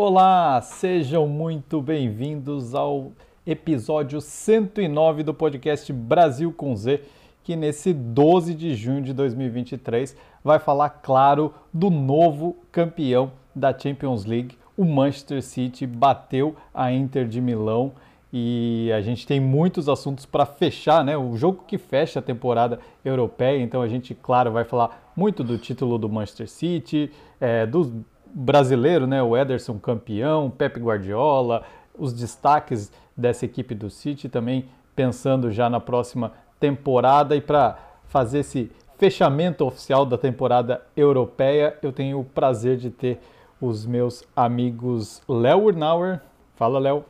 Olá, sejam muito bem-vindos ao episódio 109 do podcast Brasil com Z, que nesse 12 de junho de 2023 vai falar, claro, do novo campeão da Champions League. O Manchester City bateu a Inter de Milão e a gente tem muitos assuntos para fechar, né? O jogo que fecha a temporada europeia, então a gente, claro, vai falar muito do título do Manchester City, é, do brasileiro, né? O Ederson campeão, Pep Guardiola, os destaques dessa equipe do City também pensando já na próxima temporada e para fazer esse fechamento oficial da temporada europeia, eu tenho o prazer de ter os meus amigos Léo Urnauer. Fala, Léo.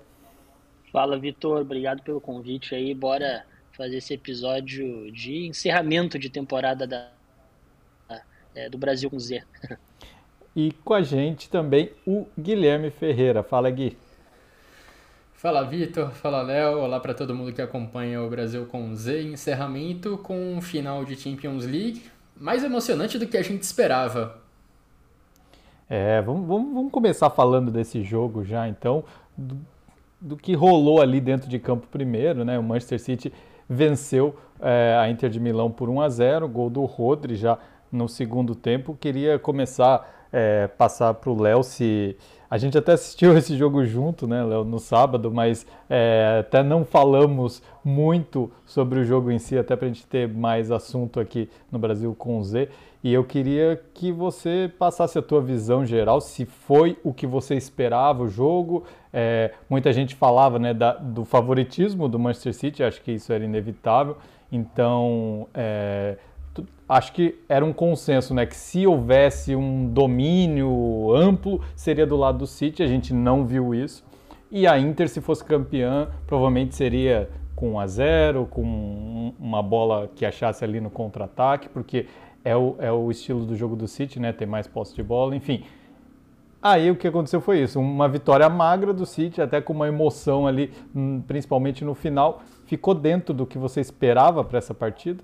Fala, Vitor. Obrigado pelo convite aí. Bora fazer esse episódio de encerramento de temporada da, é, do Brasil com Z. E com a gente também o Guilherme Ferreira. Fala, Gui. Fala, Vitor. Fala, Léo. Olá para todo mundo que acompanha o Brasil com Z. Encerramento com um final de Champions League mais emocionante do que a gente esperava. É, vamos, vamos, vamos começar falando desse jogo já, então, do, do, que rolou ali dentro de campo primeiro, né? O Manchester City venceu é, a Inter de Milão por 1 a 0 gol do Rodri já no segundo tempo. Queria começar, é, passar para o Léo se a gente até assistiu esse jogo junto, né, Léo, no sábado, mas é, até não falamos muito sobre o jogo em si, até para a gente ter mais assunto aqui no Brasil com o Z. E eu queria que você passasse a tua visão geral, se foi o que você esperava o jogo. É, muita gente falava né, da, do favoritismo do Manchester City, acho que isso era inevitável. Então, é, acho que era um consenso, né? Que se houvesse um domínio amplo, seria do lado do City. A gente não viu isso. E a Inter, se fosse campeã, provavelmente seria com 1 a 0 com uma bola que achasse ali no contra-ataque, porque é o, é o estilo do jogo do City, né? Ter mais posse de bola, enfim. Aí o que aconteceu foi isso, uma vitória magra do City, até com uma emoção ali, hum, principalmente no final. Ficou dentro do que você esperava para essa partida?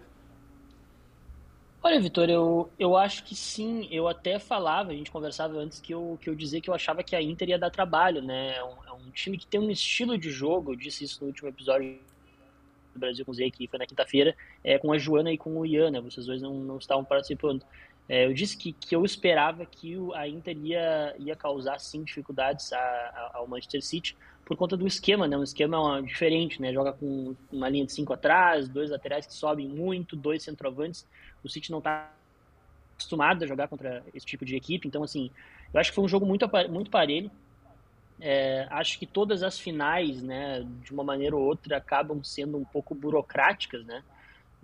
Olha, Vitor, eu, eu acho que sim. Eu até falava, a gente conversava antes que eu, que eu dizia que eu achava que a Inter ia dar trabalho, né? É um, é um time que tem um estilo de jogo, eu disse isso no último episódio do Brasil com o Zé, que foi na quinta-feira, é, com a Joana e com o Ian, né? Vocês dois não, não estavam participando. É, eu disse que, que eu esperava que a Inter ia, ia causar, sim, dificuldades a, a, ao Manchester City por conta do esquema, né? Um esquema diferente, né? Joga com uma linha de cinco atrás, dois laterais que sobem muito, dois centroavantes o City não está acostumado a jogar contra esse tipo de equipe, então assim, eu acho que foi um jogo muito muito parelho. É, acho que todas as finais, né, de uma maneira ou outra, acabam sendo um pouco burocráticas, né?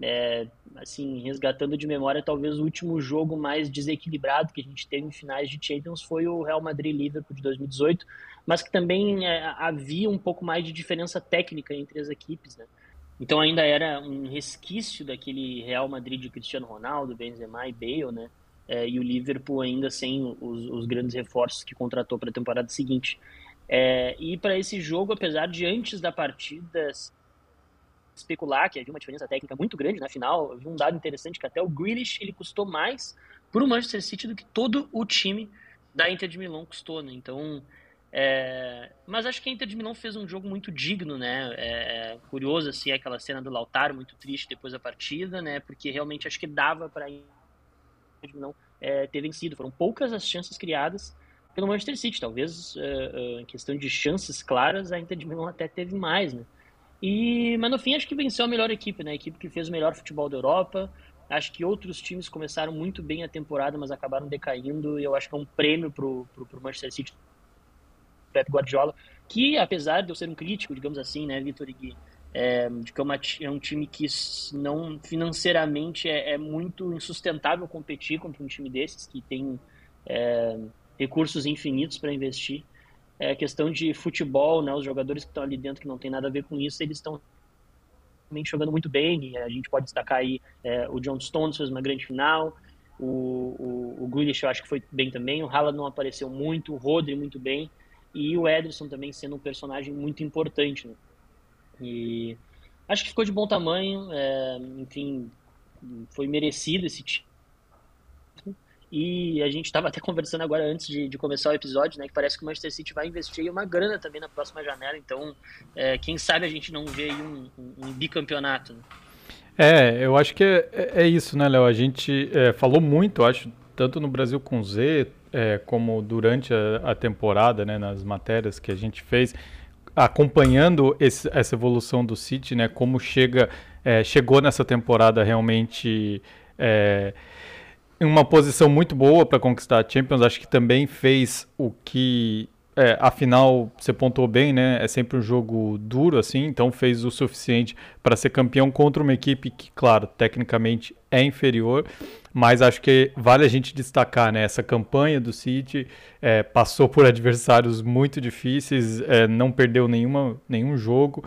É, assim, resgatando de memória, talvez o último jogo mais desequilibrado que a gente teve em finais de Champions foi o Real Madrid-Liverpool de 2018, mas que também é, havia um pouco mais de diferença técnica entre as equipes, né? Então ainda era um resquício daquele Real Madrid de Cristiano Ronaldo, Benzema e Bale, né? É, e o Liverpool ainda sem os, os grandes reforços que contratou para a temporada seguinte. É, e para esse jogo, apesar de antes da partida especular que havia uma diferença técnica muito grande na final, vi um dado interessante que até o Grealish ele custou mais para o Manchester City do que todo o time da Inter de Milão custou, né? Então é, mas acho que a Inter de Milão fez um jogo muito digno, né? É, curioso assim aquela cena do Lautaro muito triste depois da partida, né? Porque realmente acho que dava para a Inter de Milão é, ter vencido. Foram poucas as chances criadas pelo Manchester City. Talvez é, é, em questão de chances claras a Inter de Milão até teve mais, né? E mas no fim acho que venceu a melhor equipe, né? A equipe que fez o melhor futebol da Europa. Acho que outros times começaram muito bem a temporada, mas acabaram decaindo. E eu acho que é um prêmio pro, pro, pro Manchester City Pep Guardiola, que apesar de eu ser um crítico, digamos assim, né, Vitor e Gui, é, de que é, uma, é, um time que não financeiramente é, é, muito insustentável competir contra um time desses que tem é, recursos infinitos para investir. É questão de futebol, né, os jogadores que estão ali dentro que não tem nada a ver com isso, eles estão jogando muito bem. a gente pode destacar aí é, o John Stones fez uma grande final, o, o, o Grealish eu acho que foi bem também, o Haaland não apareceu muito, o Rodri muito bem e o Ederson também sendo um personagem muito importante. Né? E acho que ficou de bom tamanho, é, enfim, foi merecido esse título. E a gente estava até conversando agora antes de, de, começar o episódio, né? Que parece que o Manchester City vai investir uma grana também na próxima janela. Então, é, quem sabe a gente não vê um, um, um, bicampeonato. Né? É, eu acho que é, é, é isso, né, Léo? A gente é, falou muito, acho, tanto no Brasil com Z, é, como durante a, a, temporada, né, nas matérias que a gente fez, acompanhando esse, essa evolução do City, né? Como chega, é, chegou nessa temporada realmente em uma posição muito boa para conquistar a Champions. Acho que também fez o que é, afinal, você pontuou bem, né? É sempre um jogo duro, assim, então fez o suficiente para ser campeão contra uma equipe que, claro, tecnicamente é inferior, mas acho que vale a gente destacar, né? Essa campanha do City é, passou por adversários muito difíceis, é, não perdeu nenhuma, nenhum jogo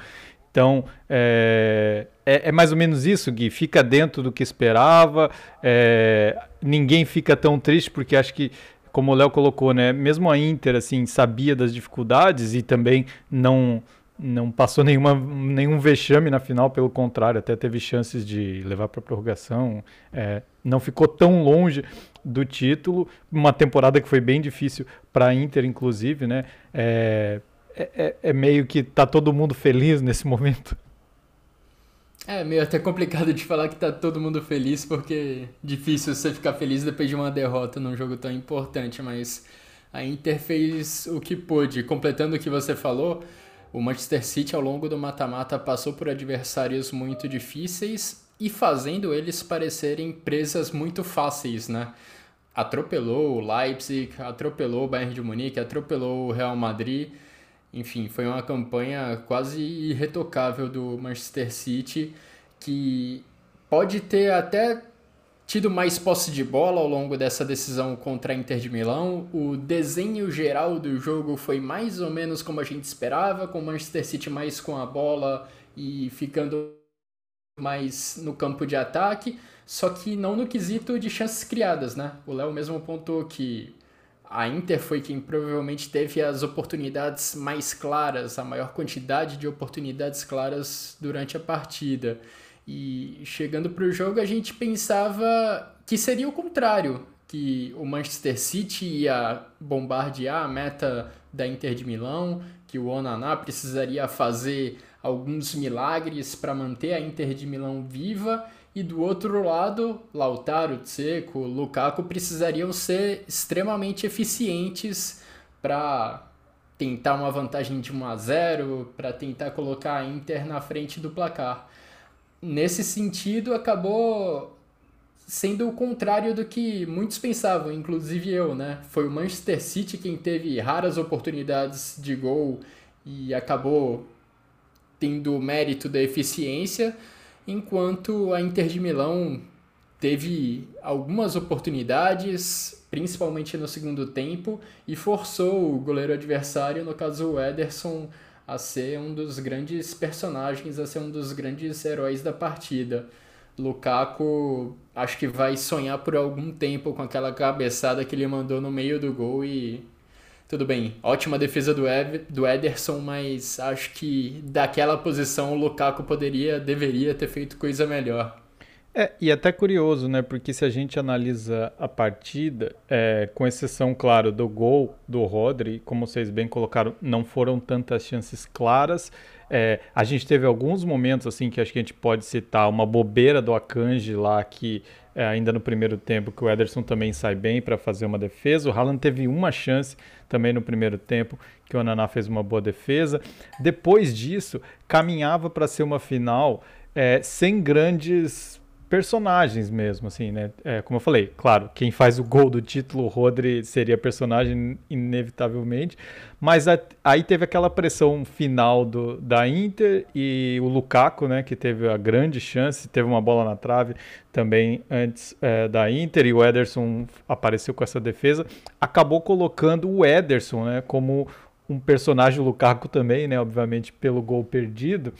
então, é, é, é, mais ou menos isso, Gui. Fica dentro do que esperava. É, ninguém fica tão triste, porque acho que, como o Léo colocou, né? Mesmo a Inter, assim, sabia das dificuldades e também não não passou nenhuma, nenhum vexame na final, pelo contrário, até teve chances de levar para prorrogação. É, não ficou tão longe do título. Uma temporada que foi bem difícil para a Inter, inclusive, né? É, é, é, é, meio que tá todo mundo feliz nesse momento. É meio até complicado de falar que tá todo mundo feliz, porque difícil você ficar feliz depois de uma derrota num jogo tão importante, mas a Inter fez o que pôde. Completando o que você falou, o Manchester City ao longo do mata-mata passou por adversários muito difíceis e fazendo eles parecerem presas muito fáceis, né? Atropelou o Leipzig, atropelou o Bayern de Munique, atropelou o Real Madrid enfim, foi uma campanha quase irretocável do Manchester City, que pode ter até tido mais posse de bola ao longo dessa decisão contra a Inter de Milão. O desenho geral do jogo foi mais ou menos como a gente esperava, com o Manchester City mais com a bola e ficando mais no campo de ataque, só que não no quesito de chances criadas, né? O Léo mesmo apontou que a Inter foi quem provavelmente teve as oportunidades mais claras, a maior quantidade de oportunidades claras durante a partida. E chegando para o jogo, a gente pensava que seria o contrário, que o Manchester City ia bombardear a meta da Inter de Milão, que o Onaná precisaria fazer alguns milagres para manter a Inter de Milão viva e do outro lado, Lautaro, Tseco, Lukaku precisariam ser extremamente eficientes para tentar uma vantagem de 1 a 0, para tentar colocar a Inter na frente do placar. Nesse sentido, acabou sendo o contrário do que muitos pensavam, inclusive eu, né? Foi o Manchester City quem teve raras oportunidades de gol e acabou tendo o mérito da eficiência enquanto a Inter de Milão teve algumas oportunidades, principalmente no segundo tempo, e forçou o goleiro adversário, no caso o Ederson, a ser um dos grandes personagens, a ser um dos grandes heróis da partida. Lukaku acho que vai sonhar por algum tempo com aquela cabeçada que ele mandou no meio do gol e tudo bem, ótima defesa do, Ever, do Ederson, mas acho que daquela posição o Lukaku poderia, deveria ter feito coisa melhor. É, e até curioso, né? Porque se a gente analisa a partida, é, com exceção, claro, do gol do Rodri, como vocês bem colocaram, não foram tantas chances claras. É, a gente teve alguns momentos, assim, que acho que a gente pode citar, uma bobeira do Akanji lá, que é, ainda no primeiro tempo, que o Ederson também sai bem para fazer uma defesa. O Haaland teve uma chance também no primeiro tempo, que o Ananá fez uma boa defesa. Depois disso, caminhava para ser uma final é, sem grandes personagens mesmo, assim, né? É, como eu falei, claro, quem faz o gol do título, o Rodri, seria personagem inevitavelmente, mas a, aí teve aquela pressão final do, da Inter e o Lukaku, né, que teve a grande chance, teve uma bola na trave também antes é, da Inter e o Ederson apareceu com essa defesa, acabou colocando o Ederson, né, como um personagem, o Lukaku também, né, obviamente pelo gol perdido,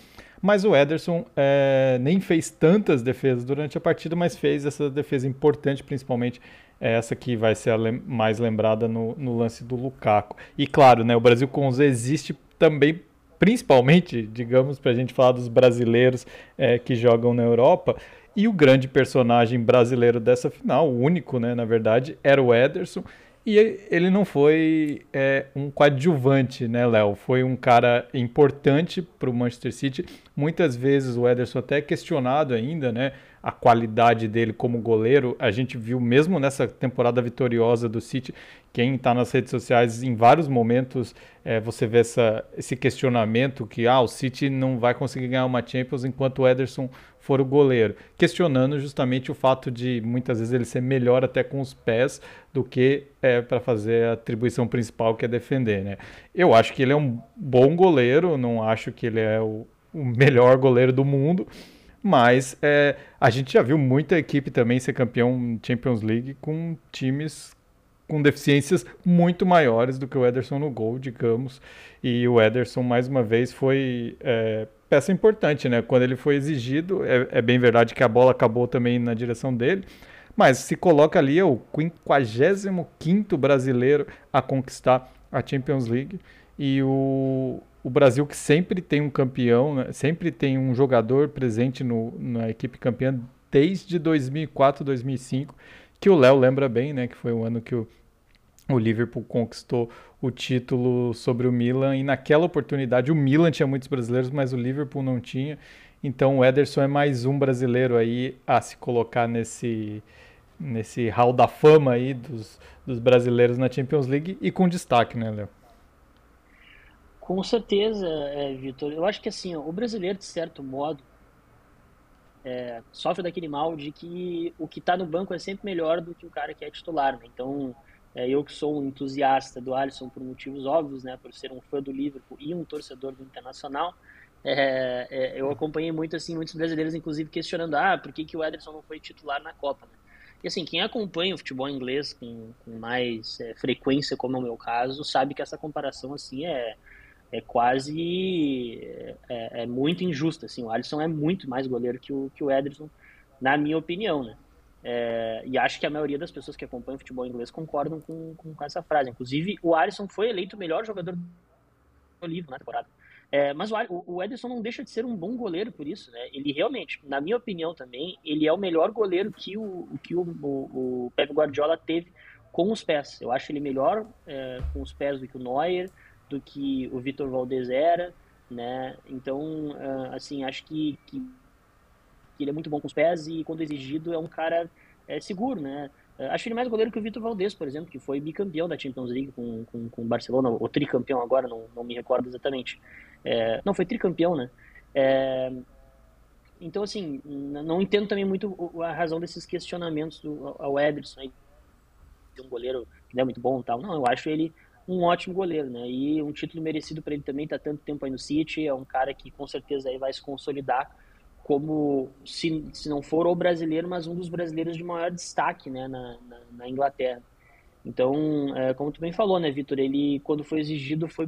mas o Ederson é, nem fez tantas defesas durante a partida, mas fez essa defesa importante, principalmente essa que vai ser lem mais lembrada no, no, lance do Lukaku. E claro, né, o Brasil com Z existe também principalmente, digamos, para a gente falar dos brasileiros é, que jogam na Europa. E o grande personagem brasileiro dessa final, o único, né, na verdade, era o Ederson. E ele não foi é, um coadjuvante, né, Léo? Foi um cara importante para o Manchester City. Muitas vezes o Ederson até é questionado ainda, né? A qualidade dele como goleiro. A gente viu mesmo nessa temporada vitoriosa do City, quem está nas redes sociais, em vários momentos é, você vê essa, esse questionamento que ah, o City não vai conseguir ganhar uma Champions enquanto o Ederson for o goleiro, questionando justamente o fato de muitas vezes ele ser melhor até com os pés do que é, para fazer a atribuição principal que é defender. Né? Eu acho que ele é um bom goleiro, não acho que ele é o, o melhor goleiro do mundo, mas é, a gente já viu muita equipe também ser campeão Champions League com times com deficiências muito maiores do que o Ederson no gol, digamos. E o Ederson, mais uma vez, foi é, peça importante, né? Quando ele foi exigido, é, é, bem verdade que a bola acabou também na direção dele, mas se coloca ali é o 55 brasileiro a conquistar a Champions League. E o, o Brasil que sempre tem um campeão, né? sempre tem um jogador presente no, na equipe campeã desde 2004, 2005 que o Léo lembra bem, né, que foi o ano que o, o Liverpool conquistou o título sobre o Milan e naquela oportunidade o Milan tinha muitos brasileiros, mas o Liverpool não tinha. Então o Ederson é mais um brasileiro aí a se colocar nesse nesse hall da fama aí dos, dos brasileiros na Champions League e com destaque, né, Léo? Com certeza, é, Vitor. Eu acho que assim, ó, o brasileiro de certo modo é, sofre daquele mal de que o que está no banco é sempre melhor do que o cara que é titular. Né? Então, é, eu que sou um entusiasta do Alisson por motivos óbvios, né, por ser um fã do Liverpool e um torcedor do Internacional, é, é, eu acompanhei muito assim muitos brasileiros, inclusive questionando, ah, por que, que o Ederson não foi titular na Copa? Né? E assim, quem acompanha o futebol inglês com, com mais é, frequência, como é o meu caso, sabe que essa comparação assim é é quase é, é, muito injusta. Assim, o Alisson é muito mais goleiro que o, que o Ederson, na minha opinião, né? É, e acho que a maioria das pessoas que acompanham futebol inglês concordam com, com, com, essa frase. Inclusive, o Alisson foi eleito o melhor jogador do livro na temporada. É, mas o, o Ederson não deixa de ser um bom goleiro por isso, né? Ele realmente, na minha opinião também, ele é o melhor goleiro que o, que o, o, o Pep Guardiola teve com os pés. Eu acho ele melhor é, com os pés do que o Neuer, do que o Vitor Valdez era, né? Então, uh, assim, acho que, que, ele é muito bom com os pés e quando exigido é um cara é, seguro, né? Uh, acho ele mais goleiro que o Vitor Valdez, por exemplo, que foi bicampeão da Champions League com, com, com o Barcelona, ou tricampeão agora, não, não me recordo exatamente. É, não, foi tricampeão, né? É, então, assim, não entendo também muito a razão desses questionamentos do, ao Ederson, de um goleiro que não é muito bom e tal. Não, eu acho ele um ótimo goleiro, né? E um título merecido para ele também, tá tanto tempo aí no City, é um cara que com certeza aí vai se consolidar como, se, se não for o brasileiro, mas um dos brasileiros de maior destaque, né, na, na, na Inglaterra. Então, é, como tu bem falou, né, Vitor, ele quando foi exigido foi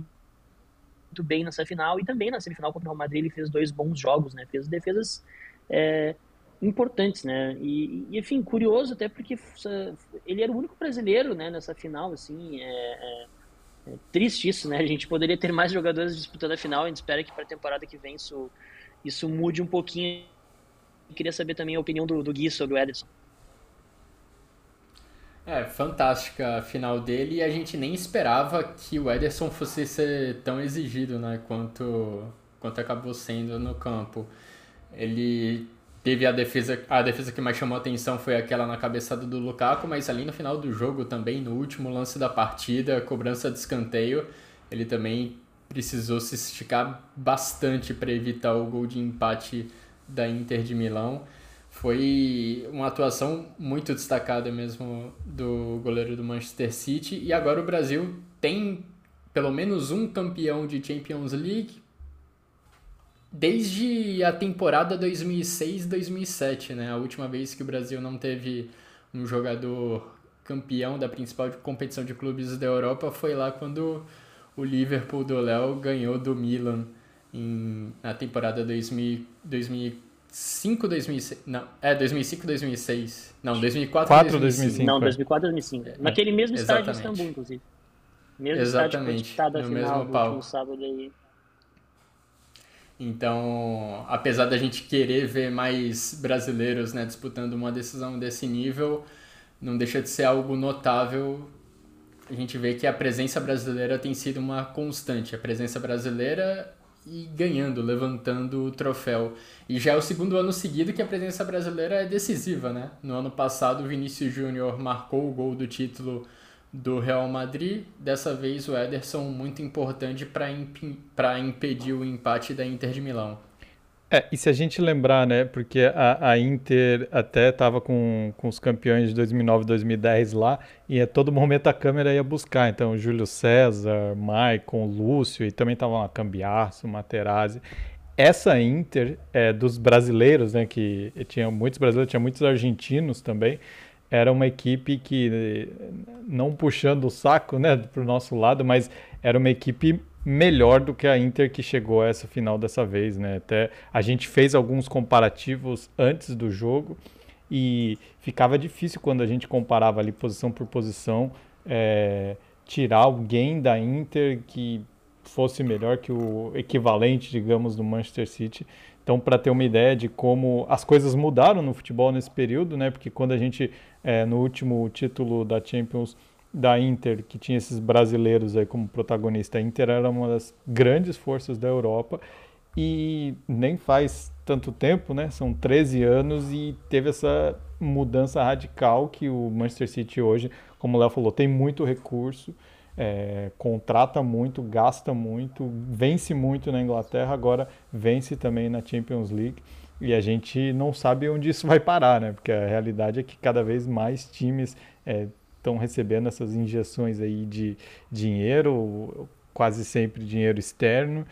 muito bem nessa final e também na semifinal contra o Real Madrid ele fez dois bons jogos, né? Fez defesas é, importantes, né? E, e, enfim, curioso até porque ele era o único brasileiro, né, nessa final, assim, é, é é triste isso, né? A gente poderia ter mais jogadores disputando a final. A gente espera que para a temporada que vem isso, isso mude um pouquinho. Eu queria saber também a opinião do, do Gui sobre o Ederson. É, fantástica a final dele e a gente nem esperava que o Ederson fosse ser tão exigido, né, quanto, quanto acabou sendo no campo. Ele Teve a defesa, a defesa que mais chamou atenção foi aquela na cabeçada do Lukaku, mas ali no final do jogo também, no último lance da partida, cobrança de escanteio, ele também precisou se esticar bastante para evitar o gol de empate da Inter de Milão. Foi uma atuação muito destacada mesmo do goleiro do Manchester City e agora o Brasil tem pelo menos um campeão de Champions League, desde a temporada 2006-2007, né? A última vez que o Brasil não teve um jogador campeão da principal competição de clubes da Europa foi lá quando o Liverpool do Léo ganhou do Milan em, na temporada 2000, 2005, 2006. Não, é 2005, 2006. Não, 2004, 4, 2005. Não, 2004, 2005. É, Naquele mesmo estádio de Istambul, inclusive. Mesmo exatamente. estádio no final mesmo do último sábado aí. Então, apesar da gente querer ver mais brasileiros né, disputando uma decisão desse nível, não deixa de ser algo notável. A gente vê que a presença brasileira tem sido uma constante. A presença brasileira e ganhando, levantando o troféu. E já é o segundo ano seguido que a presença brasileira é decisiva, né? No ano passado, o Vinícius Júnior marcou o gol do título do Real Madrid. Dessa vez o Ederson muito importante para imp impedir o empate da Inter de Milão. É, e se a gente lembrar, né, porque a, a Inter até estava com, com os campeões de 2009 2010 lá, e a todo momento a câmera ia buscar. Então, Júlio César, Maicon, Lúcio, e também estavam lá Cambiasso, Materazzi. Essa Inter é, dos brasileiros, né, que tinha muitos brasileiros, tinha muitos argentinos também, era uma equipe que, não puxando o saco né, para o nosso lado, mas era uma equipe melhor do que a Inter que chegou a essa final dessa vez. Né? Até a gente fez alguns comparativos antes do jogo e ficava difícil quando a gente comparava ali posição por posição, é, tirar alguém da Inter que fosse melhor que o equivalente, digamos, do Manchester City. Então, para ter uma ideia de como as coisas mudaram no futebol nesse período, né? Porque quando a gente, é, no último título da Champions da Inter, que tinha esses brasileiros aí como protagonista, a Inter era uma das grandes forças da Europa e nem faz tanto tempo, né? São 13 anos e teve essa mudança radical que o Manchester City hoje, como o Léo falou, tem muito recurso é, contrata muito, gasta muito, vence muito na Inglaterra, agora vence também na Champions League. E a gente não sabe onde isso vai parar, né? Porque a realidade é que cada vez mais times estão recebendo essas injeções aí de dinheiro, quase sempre dinheiro externo,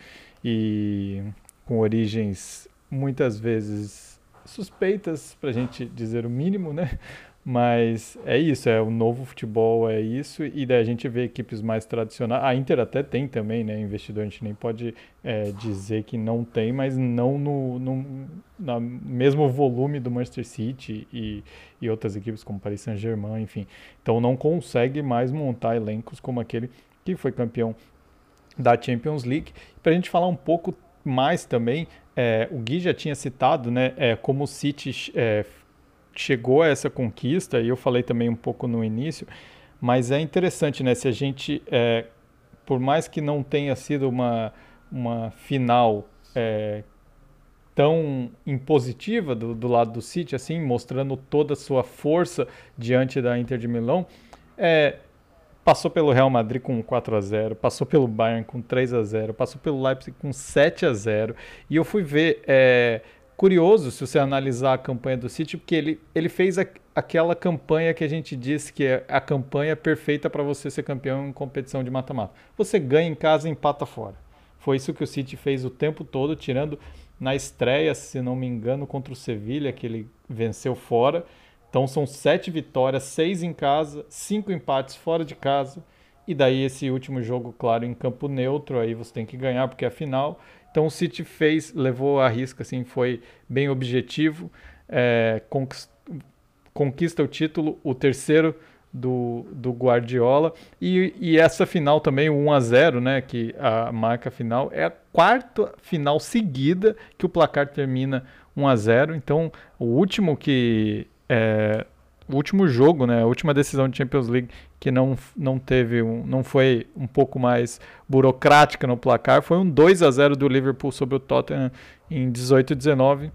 e com origens muitas vezes suspeitas, para a gente dizer o mínimo, né? Mas é isso, é o novo futebol, é isso, e daí a gente vê equipes mais tradicionais. A Inter até tem também, né? Investidor, a gente nem pode é, dizer que não tem, mas não no, no, no mesmo volume do Manchester City e, e outras equipes como Paris Saint-Germain, enfim. Então não consegue mais montar elencos como aquele que foi campeão da Champions League. Para a gente falar um pouco mais também, é, o Gui já tinha citado, né? É, como o City é, chegou a essa conquista, e eu falei também um pouco no início, mas é interessante, né? Se a gente, é, por mais que não tenha sido uma, uma final é, tão impositiva do, do, lado do City, assim, mostrando toda a sua força diante da Inter de Milão, é, passou pelo Real Madrid com 4 a 0 passou pelo Bayern com 3 a 0 passou pelo Leipzig com 7 a 0 e eu fui ver é, curioso se você analisar a campanha do City, porque ele, ele fez a, aquela campanha que a gente disse que é a campanha perfeita para você ser campeão em competição de mata-mata. Você ganha em casa e empata fora. Foi isso que o City fez o tempo todo, tirando na estreia, se não me engano, contra o Sevilha, que ele venceu fora. Então são sete vitórias, seis em casa, cinco empates fora de casa. E daí esse último jogo, claro, em campo neutro, aí você tem que ganhar porque é a final. Então o City fez, levou a risca, assim, foi bem objetivo, é, conquista, o título, o terceiro do, do Guardiola. E, e essa final também, o 1 a 0 né, que a marca final, é a quarta final seguida que o placar termina 1 a 0 Então o último que. É, o último jogo, né, a última decisão de Champions League que não, não teve um, não foi um pouco mais burocrática no placar, foi um 2 a 0 do Liverpool sobre o Tottenham em 18 e 19,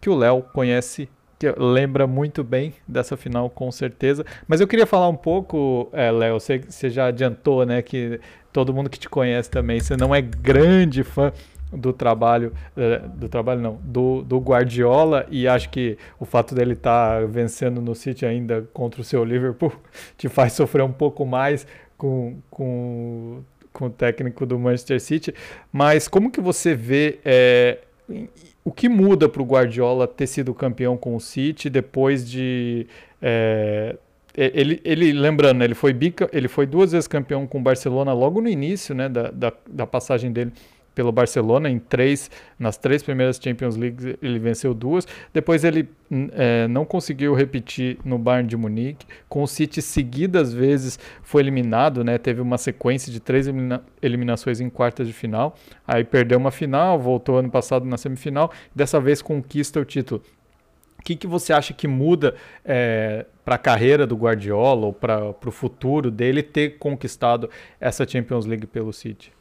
que o Léo conhece, que lembra muito bem dessa final com certeza. Mas eu queria falar um pouco, é, Léo, você, você já adiantou, né, que todo mundo que te conhece também, você não é grande fã do trabalho, eh, do trabalho não, do, do Guardiola e acho que o fato dele estar tá vencendo no City ainda contra o seu Liverpool te faz sofrer um pouco mais com, com, com o técnico do Manchester City. Mas como que você vê é, o que muda para o Guardiola ter sido campeão com o City depois de é, ele, ele, lembrando, ele foi, bica, ele foi duas vezes campeão com o Barcelona logo no início né, da, da, da passagem dele pelo Barcelona em três, nas três primeiras Champions League ele venceu duas. Depois ele é, não conseguiu repetir no Bayern de Munique. Com o City seguidas vezes foi eliminado, né? Teve uma sequência de três elimina eliminações em quartas de final. Aí perdeu uma final, voltou ano passado na semifinal. Dessa vez conquista o título. O que, que você acha que muda é, para a carreira do Guardiola ou para o futuro dele ter conquistado essa Champions League pelo City?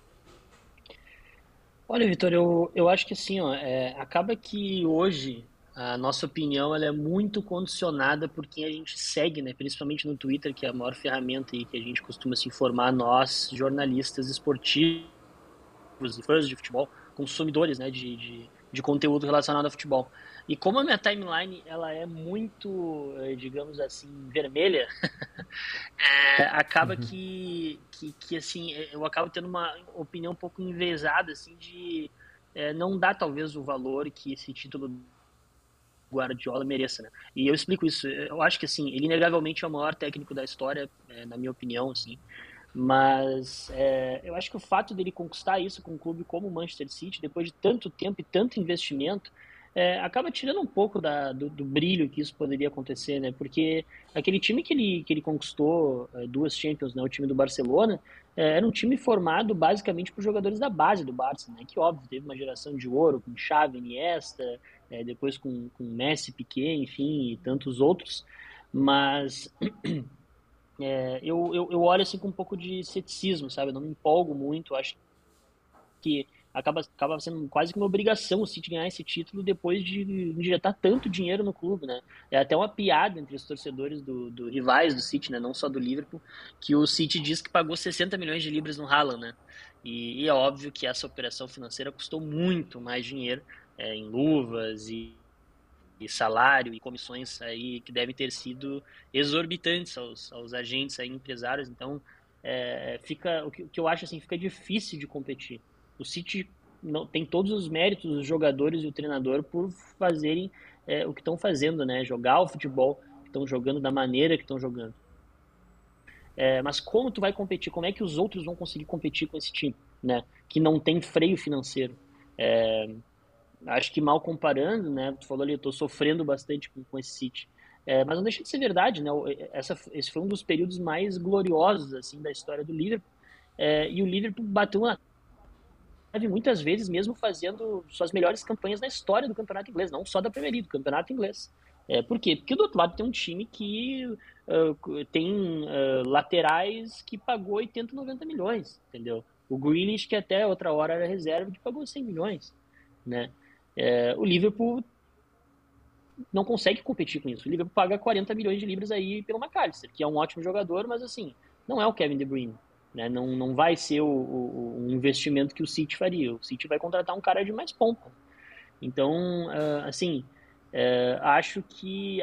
Olha, Vitor, eu, eu acho que assim, ó, é, acaba que hoje a nossa opinião ela é muito condicionada por quem a gente segue, né? Principalmente no Twitter, que é a maior ferramenta aí que a gente costuma se informar, nós, jornalistas esportivos e fãs de futebol, consumidores né, de, de, de conteúdo relacionado ao futebol. E como a minha timeline ela é muito, eh, digamos assim, vermelha, é, acaba uhum. que, que, que, assim, eu acabo tendo uma opinião um pouco envezada, assim, de é, não dar talvez o valor que esse título Guardiola mereça, né? E eu explico isso. Eu acho que assim, ele inegavelmente é o maior técnico da história, é, na minha opinião, assim. Mas é, eu acho que o fato dele conquistar isso com um clube como o Manchester City, depois de tanto tempo e tanto investimento, é, acaba tirando um pouco da, do, do, brilho que isso poderia acontecer, né? Porque aquele time que ele, que ele conquistou é, duas Champions, né? O time do Barcelona, é, era um time formado basicamente por jogadores da base do Barça, né? Que óbvio teve uma geração de ouro com Xavi, Iniesta, é, depois com, com Messi, Piquet, enfim, e tantos outros. Mas é, eu, eu, eu olho assim com um pouco de ceticismo, sabe? Eu não me empolgo muito, acho que acaba, acaba sendo quase que uma obrigação o City ganhar esse título depois de injetar tanto dinheiro no clube, né? É até uma piada entre os torcedores do, do rivais do City, né? Não só do Liverpool, que o City diz que pagou 60 milhões de libras no Haaland, né? E, e é óbvio que essa operação financeira custou muito mais dinheiro é, em luvas e, e salário e comissões aí que devem ter sido exorbitantes aos, aos agentes aí, empresários. Então, é, fica o que, o que eu acho assim fica difícil de competir. O City não, tem todos os méritos dos jogadores e o treinador por fazerem é, o que estão fazendo, né? Jogar o futebol que estão jogando da maneira que estão jogando. É, mas como tu vai competir? Como é que os outros vão conseguir competir com esse time, né? Que não tem freio financeiro. É, acho que mal comparando, né? Tu falou ali, eu tô sofrendo bastante com, com esse City. É, mas não deixa de ser verdade, né? Essa, esse foi um dos períodos mais gloriosos assim da história do Liverpool. É, e o Liverpool bateu na muitas vezes mesmo fazendo suas melhores campanhas na história do campeonato inglês, não só da Premier League, do campeonato inglês. É, por quê? Porque do outro lado tem um time que uh, tem uh, laterais que pagou 80, 90 milhões, entendeu? O Grealish, que até outra hora era reserva, que pagou 100 milhões, né? É, o Liverpool não consegue competir com isso. O Liverpool paga 40 milhões de libras aí pelo McAllister, que é um ótimo jogador, mas assim, não é o Kevin De Bruyne, né? Não, não vai ser o, o, o, investimento que o City faria. O City vai contratar um cara de mais pompa. Então, uh, assim, uh, acho que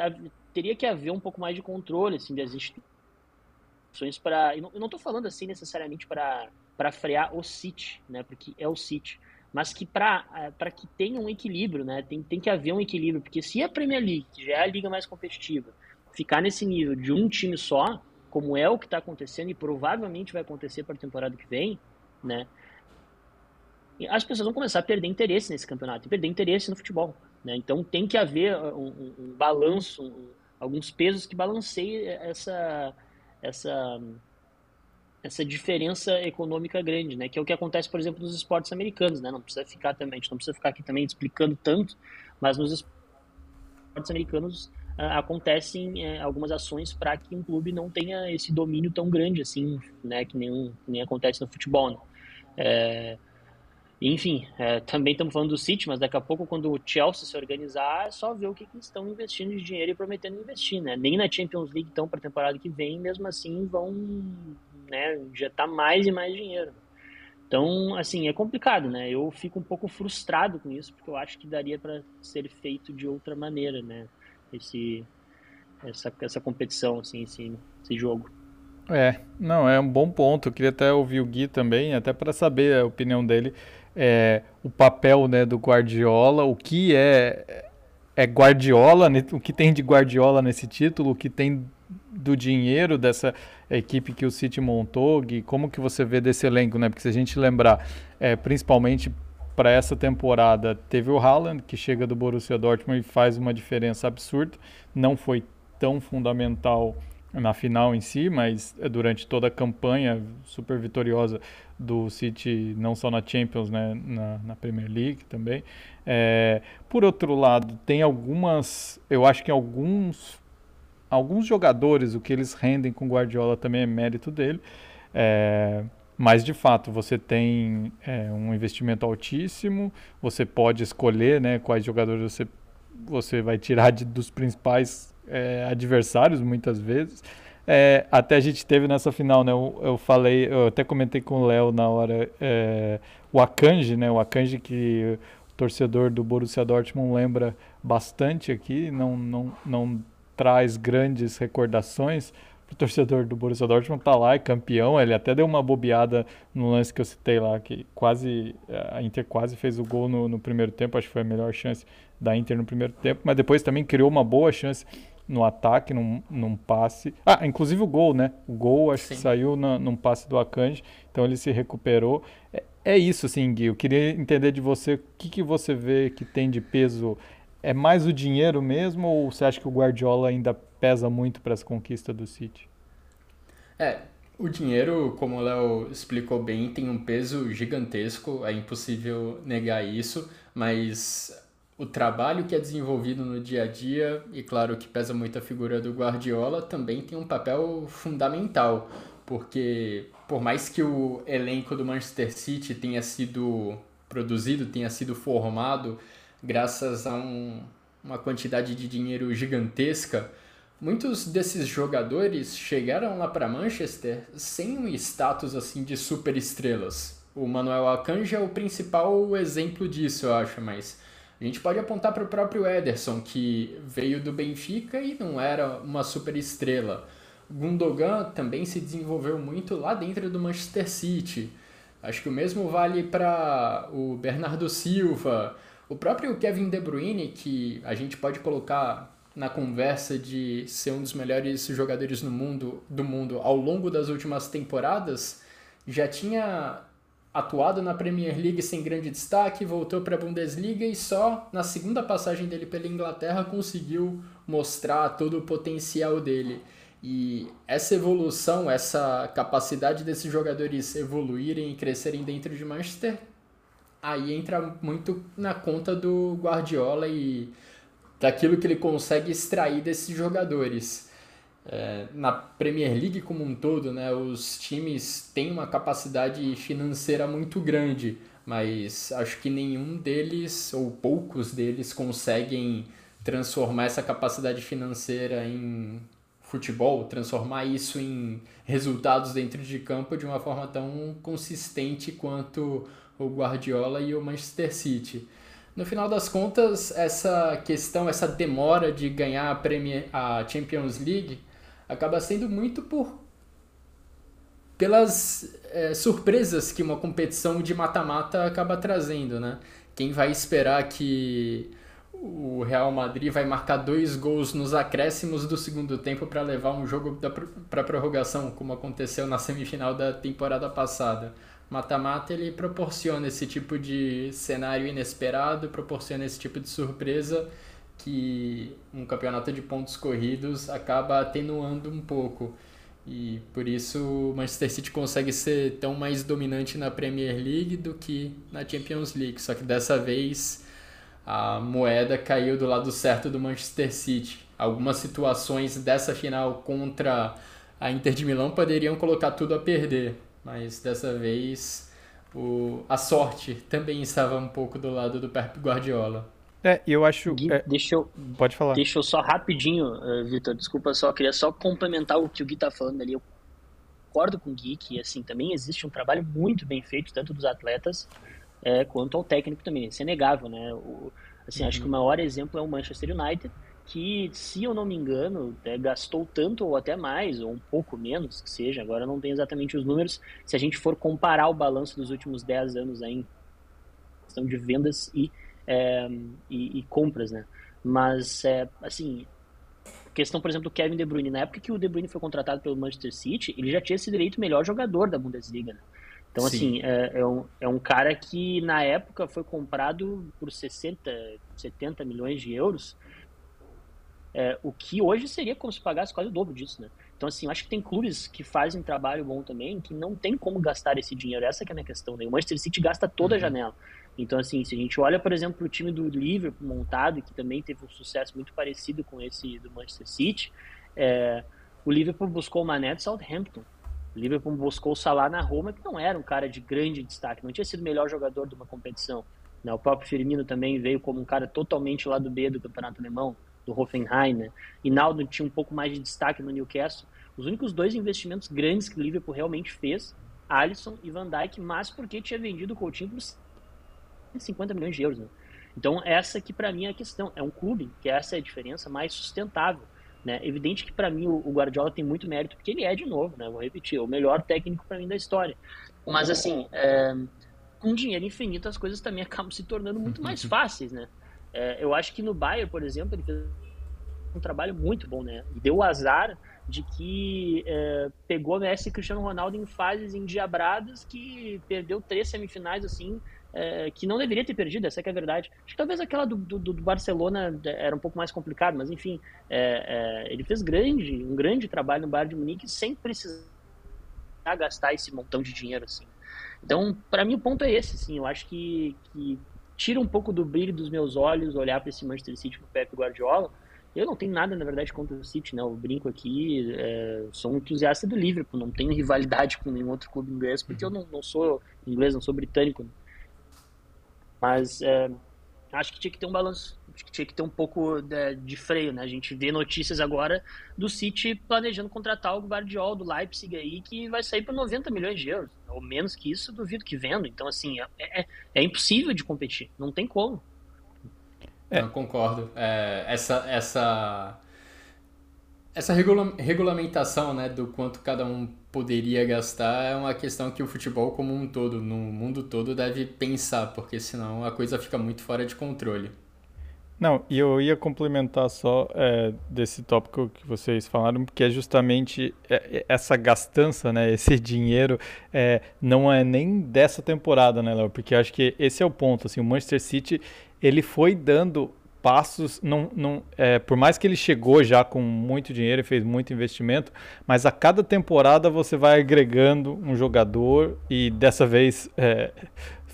teria que haver um pouco mais de controle assim, das instituições para. Eu não estou falando assim necessariamente para frear o City, né? porque é o City. Mas que para uh, que tenha um equilíbrio, né? tem, tem que haver um equilíbrio. Porque se a Premier League, que já é a liga mais competitiva, ficar nesse nível de um time só, como é o que está acontecendo e provavelmente vai acontecer para a temporada que vem, né? As pessoas vão começar a perder interesse nesse campeonato perder interesse no futebol, né? Então tem que haver um, um, um balanço, um, alguns pesos que balanceiem essa essa essa diferença econômica grande, né? Que é o que acontece, por exemplo, nos esportes americanos, né? Não precisa ficar também, a gente não precisa ficar aqui também explicando tanto, mas nos esportes americanos uh, acontecem uh, algumas ações para que um clube não tenha esse domínio tão grande assim, né, que nem, nem acontece no futebol. Né? É, enfim, é, também estamos falando do City, mas daqui a pouco, quando o Chelsea se organizar, é só ver o que, que estão investindo de dinheiro e prometendo investir. Né? Nem na Champions League estão para a temporada que vem, mesmo assim vão né, injetar mais e mais dinheiro. Então, assim, é complicado, né? Eu fico um pouco frustrado com isso, porque eu acho que daria para ser feito de outra maneira, né? Esse, essa, essa competição, assim, esse, esse jogo. É, não, é um bom ponto. Eu queria até ouvir o Gui também, até para saber a opinião dele. É, o papel né, do Guardiola, o que é, é Guardiola, o que tem de Guardiola nesse título, o que tem do dinheiro dessa equipe que o City montou, Gui, como que você vê desse elenco, né? Porque se a gente lembrar, é, principalmente para essa temporada, teve o Haaland, que chega do Borussia Dortmund e faz uma diferença absurda. Não foi tão fundamental na final em si, mas é durante toda a campanha super vitoriosa do City, não só na Champions, né, na, na Premier League também. É, por outro lado, tem algumas, eu acho que alguns, alguns jogadores, o que eles rendem com Guardiola também é mérito dele. É, mas de fato você tem é, um investimento altíssimo, você pode escolher né, quais jogadores você, você vai tirar de, dos principais é, adversários muitas vezes. É, até a gente teve nessa final, né? Eu, eu falei, eu até comentei com o Léo na hora, é, o Akanji, né? O Akanji que o torcedor do Borussia Dortmund lembra bastante aqui, não, não, não traz grandes recordações. O torcedor do Borussia Dortmund tá lá, é campeão. Ele até deu uma bobeada no lance que eu citei lá, que quase a Inter quase fez o gol no, no primeiro tempo. Acho que foi a melhor chance da Inter no primeiro tempo, mas depois também criou uma boa chance no ataque, num, num passe. Ah, inclusive o gol, né? O gol acho Sim. que saiu na, num passe do Akanji, então ele se recuperou. É, é, isso, assim, Gui. Eu queria entender de você o que, que você vê que tem de peso. É mais o dinheiro mesmo ou você acha que o Guardiola ainda pesa muito para essa conquista do City? É, o dinheiro, como o Léo explicou bem, tem um peso gigantesco, é impossível negar isso, mas o trabalho que é desenvolvido no dia a dia, e claro que pesa muito a figura do Guardiola, também tem um papel fundamental, porque por mais que o elenco do Manchester City tenha sido produzido, tenha sido formado graças a um, uma quantidade de dinheiro gigantesca, muitos desses jogadores chegaram lá para Manchester sem um status assim de super estrelas. O Manuel Akanji é o principal exemplo disso, eu acho, mas a gente pode apontar para o próprio Ederson, que veio do Benfica e não era uma super estrela. Gundogan também se desenvolveu muito lá dentro do Manchester City. Acho que o mesmo vale para o Bernardo Silva, o próprio Kevin De Bruyne, que a gente pode colocar na conversa de ser um dos melhores jogadores no mundo, do mundo ao longo das últimas temporadas, já tinha atuado na Premier League sem grande destaque, voltou para a Bundesliga e só na segunda passagem dele pela Inglaterra conseguiu mostrar todo o potencial dele. E essa evolução, essa capacidade desses jogadores evoluírem e crescerem dentro de Manchester, aí entra muito na conta do Guardiola e daquilo que ele consegue extrair desses jogadores. É, na Premier League como um todo, né, os times têm uma capacidade financeira muito grande, mas acho que nenhum deles, ou poucos deles, conseguem transformar essa capacidade financeira em futebol, transformar isso em resultados dentro de campo de uma forma tão consistente quanto o Guardiola e o Manchester City. No final das contas, essa questão, essa demora de ganhar a, Premier, a Champions League acaba sendo muito por pelas é, surpresas que uma competição de mata-mata acaba trazendo, né? Quem vai esperar que o Real Madrid vai marcar dois gols nos acréscimos do segundo tempo para levar um jogo para prorrogação, como aconteceu na semifinal da temporada passada? Mata-mata ele proporciona esse tipo de cenário inesperado, proporciona esse tipo de surpresa que um campeonato de pontos corridos acaba atenuando um pouco. E por isso o Manchester City consegue ser tão mais dominante na Premier League do que na Champions League. Só que dessa vez a moeda caiu do lado certo do Manchester City. Algumas situações dessa final contra a Inter de Milão poderiam colocar tudo a perder, mas dessa vez o, a sorte também estava um pouco do lado do Pep Guardiola. É, eu acho. Gui, é, deixa eu. Pode falar. Deixa eu só rapidinho, uh, Vitor, desculpa só, queria só complementar o que o Gui tá falando ali. Eu concordo com o Gui que, assim, também existe um trabalho muito bem feito, tanto dos atletas é, quanto ao técnico também. Isso é negável, né? O, assim, uhum. acho que o maior exemplo é o Manchester United, que, se eu não me engano, é, gastou tanto ou até mais, ou um pouco menos que seja, agora não tem exatamente os números, se a gente for comparar o balanço dos últimos 10 anos aí, em questão de vendas e é, e, e, compras, né? Mas, é, assim, questão, por exemplo, do Kevin De Bruyne. Na época que o De Bruyne foi contratado pelo Manchester City, ele já tinha sido eleito o melhor jogador da Bundesliga. Né? Então, Sim. assim, é, é, um, é um cara que na época foi comprado por 60, 70 milhões de euros, é, o que hoje seria como se pagasse quase o dobro disso, né? Então, assim, eu acho que tem clubes que fazem trabalho bom também, que não tem como gastar esse dinheiro. Essa é a minha questão, né? O Manchester City gasta toda a uhum. janela. Então, assim, se a gente olha, por exemplo, o time do Liverpool montado, que também teve um sucesso muito parecido com esse do Manchester City, é, o Liverpool buscou o Mané do Southampton. O Liverpool buscou o Salah na Roma, que não era um cara de grande destaque, não tinha sido o melhor jogador de uma competição. Né? O próprio Firmino também veio como um cara totalmente lá do B do campeonato alemão, do Hoffenheim. Né? E Naldo tinha um pouco mais de destaque no Newcastle. Os únicos dois investimentos grandes que o Liverpool realmente fez, Alisson e Van Dijk, mas porque tinha vendido o Coutinho por 50 milhões de euros. Né? Então, essa que para mim é a questão. É um clube, que essa é a diferença, mais sustentável. Né? Evidente que para mim o Guardiola tem muito mérito, porque ele é, de novo, né? vou repetir, o melhor técnico para mim da história. Mas, assim, é, com dinheiro infinito, as coisas também acabam se tornando muito mais fáceis. Né? É, eu acho que no Bayern, por exemplo, ele fez um trabalho muito bom, né? Deu o azar de que é, pegou Messi e Cristiano Ronaldo em fases endiabradas que perdeu três semifinais assim é, que não deveria ter perdido, essa é a verdade. Acho que talvez aquela do, do, do Barcelona era um pouco mais complicado, mas enfim, é, é, ele fez grande, um grande trabalho no Bayern de Munique sem precisar gastar esse montão de dinheiro assim. Então, para mim o ponto é esse, assim, eu acho que, que tira um pouco do brilho dos meus olhos olhar para esse Manchester City com o Pep Guardiola. Eu não tenho nada, na verdade, contra o City, né? Eu brinco aqui, é, sou um entusiasta do Liverpool, não tenho rivalidade com nenhum outro clube inglês, porque eu não, não sou inglês, não sou britânico. Né? Mas é, acho que tinha que ter um balanço, acho que tinha que ter um pouco de, de, freio, né? A gente vê notícias agora do City planejando contratar o Guardiola do Leipzig aí, que vai sair por 90 milhões de euros. Ou menos que isso, duvido que vendo. Então, assim, é, é, é impossível de competir, não tem como. É. Eu concordo. É, essa, essa essa regula regulamentação né, do quanto cada um poderia gastar é uma questão que o futebol como um todo, no mundo todo, deve pensar, porque senão a coisa fica muito fora de controle. Não, e eu ia complementar só é, desse tópico que vocês falaram, porque é justamente é, é, essa gastança, né, esse dinheiro, é, não é nem dessa temporada, né, Léo? Porque acho que esse é o ponto, assim, o Manchester City, ele foi dando passos, não, não, é, por mais que ele chegou já com muito dinheiro e fez muito investimento, mas a cada temporada você vai agregando um jogador e dessa vez é,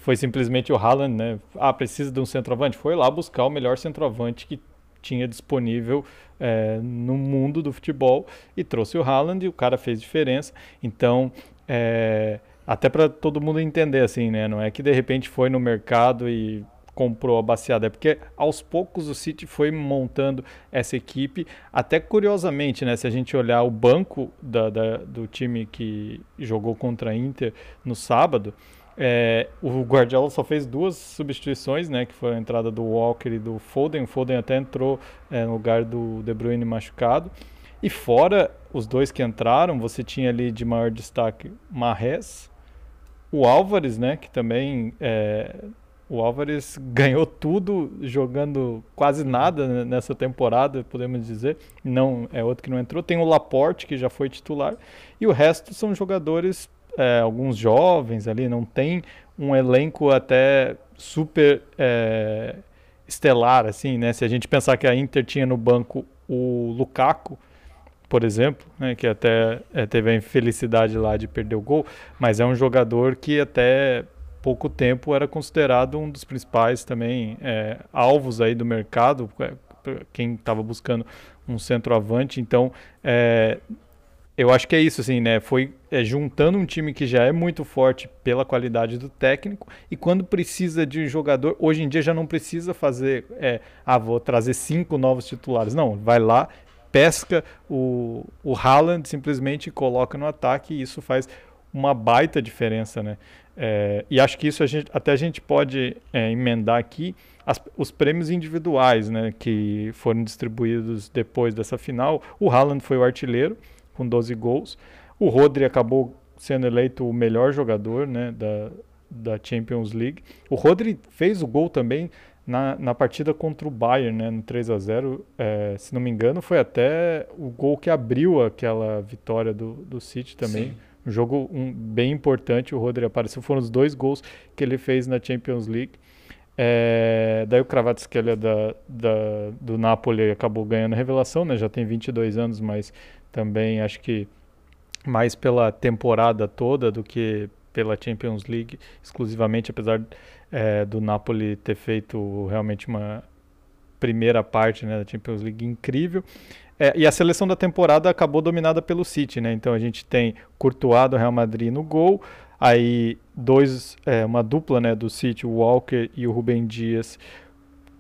foi simplesmente o Haaland, né? Ah, precisa de um centroavante? Foi lá buscar o melhor centroavante que tinha disponível é, no mundo do futebol e trouxe o Haaland e o cara fez diferença. Então, é, até para todo mundo entender assim, né? Não é que de repente foi no mercado e comprou a baseada, é porque aos poucos o City foi montando essa equipe. Até curiosamente, né, se a gente olhar o banco da, da, do time que jogou contra a Inter no sábado, é, o Guardiola só fez duas substituições, né, que foi a entrada do Walker e do Foden. O Foden até entrou é, no lugar do De Bruyne machucado. E fora os dois que entraram, você tinha ali de maior destaque Marres, o Álvares, né, que também é, o Álvares ganhou tudo jogando quase nada nessa temporada, podemos dizer. Não é outro que não entrou. Tem o Laporte que já foi titular e o resto são jogadores, é, alguns jovens ali. Não tem um elenco até super é, estelar assim, né? Se a gente pensar que a Inter tinha no banco o Lukaku, por exemplo, né, que até é, teve a infelicidade lá de perder o gol, mas é um jogador que até pouco tempo era considerado um dos principais também é, alvos aí do mercado, é, quem estava buscando um centroavante. Então, é, eu acho que é isso, assim, né? Foi é, juntando um time que já é muito forte pela qualidade do técnico e quando precisa de um jogador, hoje em dia já não precisa fazer, é, ah, vou trazer cinco novos titulares. Não, vai lá, pesca o, o Haaland simplesmente coloca no ataque e isso faz uma baita diferença, né? É, e acho que isso a gente, até a gente pode é, emendar aqui as, os prêmios individuais né, que foram distribuídos depois dessa final. O Haaland foi o artilheiro, com 12 gols. O Rodri acabou sendo eleito o melhor jogador né, da, da Champions League. O Rodri fez o gol também na, na partida contra o Bayern, né, no 3 a 0 é, se não me engano, foi até o gol que abriu aquela vitória do, do City também. Sim. Um jogo um, bem importante, o Rodri apareceu, foram os dois gols que ele fez na Champions League. É, daí o Kravatskelia da, da, do Napoli acabou ganhando a revelação, né? já tem 22 anos, mas também acho que mais pela temporada toda do que pela Champions League exclusivamente, apesar é, do Napoli ter feito realmente uma primeira parte né, da Champions League incrível. É, e a seleção da temporada acabou dominada pelo City, né? Então a gente tem Courtois do Real Madrid no gol, aí dois, é, uma dupla né, do City, o Walker e o Rubem Dias,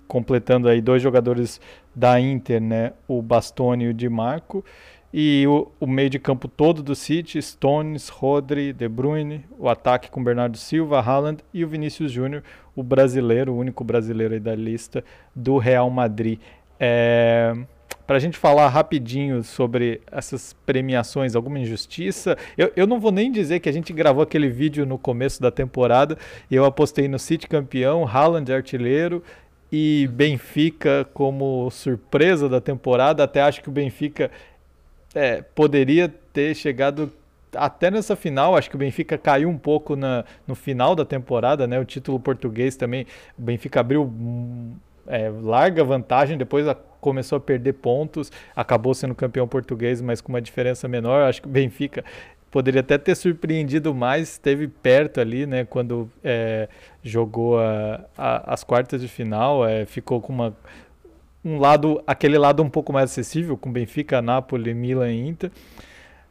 completando aí dois jogadores da Inter, né? O Bastoni e o Di Marco. E o, o, meio de campo todo do City, Stones, Rodri, De Bruyne, o ataque com Bernardo Silva, Haaland e o Vinícius Júnior, o brasileiro, o único brasileiro aí da lista do Real Madrid. É, Para a gente falar rapidinho sobre essas premiações, alguma injustiça, eu, eu não vou nem dizer que a gente gravou aquele vídeo no começo da temporada e eu apostei no City campeão, Haaland artilheiro e Benfica como surpresa da temporada. Até acho que o Benfica é, poderia ter chegado até nessa final, acho que o Benfica caiu um pouco na, no final da temporada, né? O título português também, o Benfica abriu é, larga vantagem, depois a, começou a perder pontos, acabou sendo campeão português, mas com uma diferença menor. Acho que o Benfica poderia até ter surpreendido mais, esteve perto ali, né? Quando é, jogou a, a, as quartas de final, é, ficou com uma um lado, aquele lado um pouco mais acessível, com Benfica, Napoli, Milan e Inter.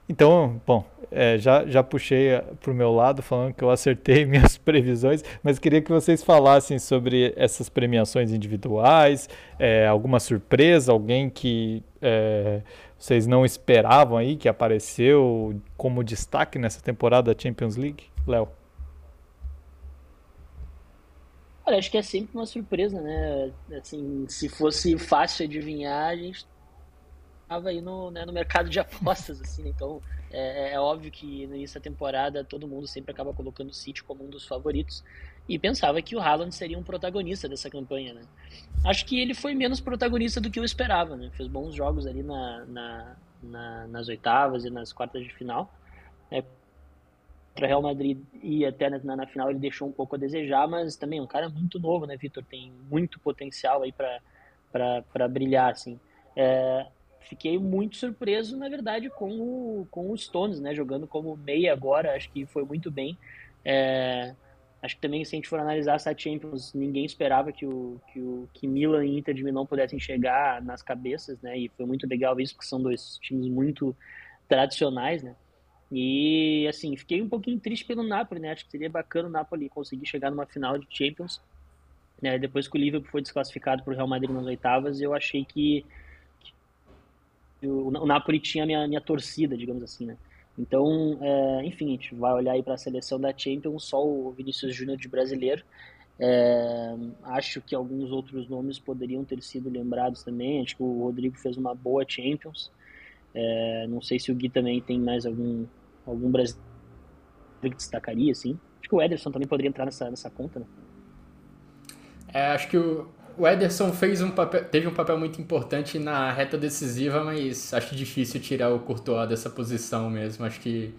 Então, bom, é, já, já puxei eh, para o meu lado falando que eu acertei minhas previsões, mas queria que vocês falassem sobre essas premiações individuais, é, alguma surpresa, alguém que é, vocês não esperavam aí, que apareceu como destaque nessa temporada da Champions League? Léo. Olha, acho que é sempre uma surpresa, né? Assim, se fosse fácil adivinhar, a gente tava aí no, né, no mercado de apostas, assim, né? então é, é, óbvio que no início da temporada todo mundo sempre acaba colocando o City como um dos favoritos e pensava que o Haaland seria um protagonista dessa campanha, né? Acho que ele foi menos protagonista do que eu esperava, né? Fez bons jogos ali na, na, na nas oitavas e nas quartas de final, né? Para Real Madrid e até na, na, final ele deixou um pouco a desejar, mas também é um cara muito novo, né, Vitor? Tem muito potencial aí para brilhar, assim. É, fiquei muito surpreso, na verdade, com o, com o Stones, né, jogando como meia agora, acho que foi muito bem. É, acho que também, se a gente for analisar essa Champions, ninguém esperava que o, que o que Milan e Inter de Milão pudessem chegar nas cabeças, né, e foi muito legal isso, porque são dois times muito tradicionais, né. E assim, fiquei um pouquinho triste pelo Napoli, né? Acho que seria bacana o Napoli conseguir chegar numa final de Champions. Né? Depois que o Liverpool foi desclassificado para o Real Madrid nas oitavas, eu achei que, que o, o, Napoli tinha a minha, minha torcida, digamos assim, né? Então, é, enfim, a gente vai olhar aí para a seleção da Champions, só o Vinícius Júnior de brasileiro. É, acho que alguns outros nomes poderiam ter sido lembrados também. Acho que o Rodrigo fez uma boa Champions. É, não sei se o Gui também tem mais algum, algum brasileiro que destacaria, assim. Acho que o Ederson também poderia entrar nessa, nessa conta, né? É, acho que o, o Ederson fez um papel, teve um papel muito importante na reta decisiva, mas acho difícil tirar o Courtois dessa posição mesmo. Acho que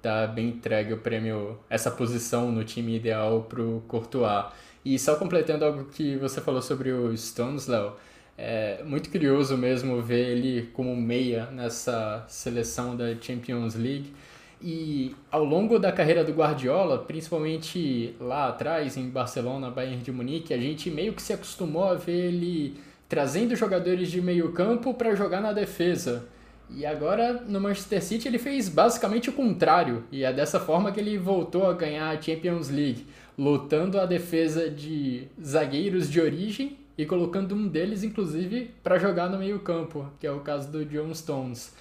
tá bem entregue o prêmio, essa posição no time ideal pro Courtois. E só completando algo que você falou sobre o Stones, Léo, é muito curioso mesmo ver ele como meia nessa seleção da Champions League. E ao longo da carreira do Guardiola, principalmente lá atrás em Barcelona, Bayern de Munique, a gente meio que se acostumou a ver ele trazendo jogadores de meio campo para jogar na defesa. E agora no Manchester City ele fez basicamente o contrário, e é dessa forma que ele voltou a ganhar a Champions League, lutando a defesa de zagueiros de origem e colocando um deles inclusive para jogar no meio-campo, que é o caso do John Stones.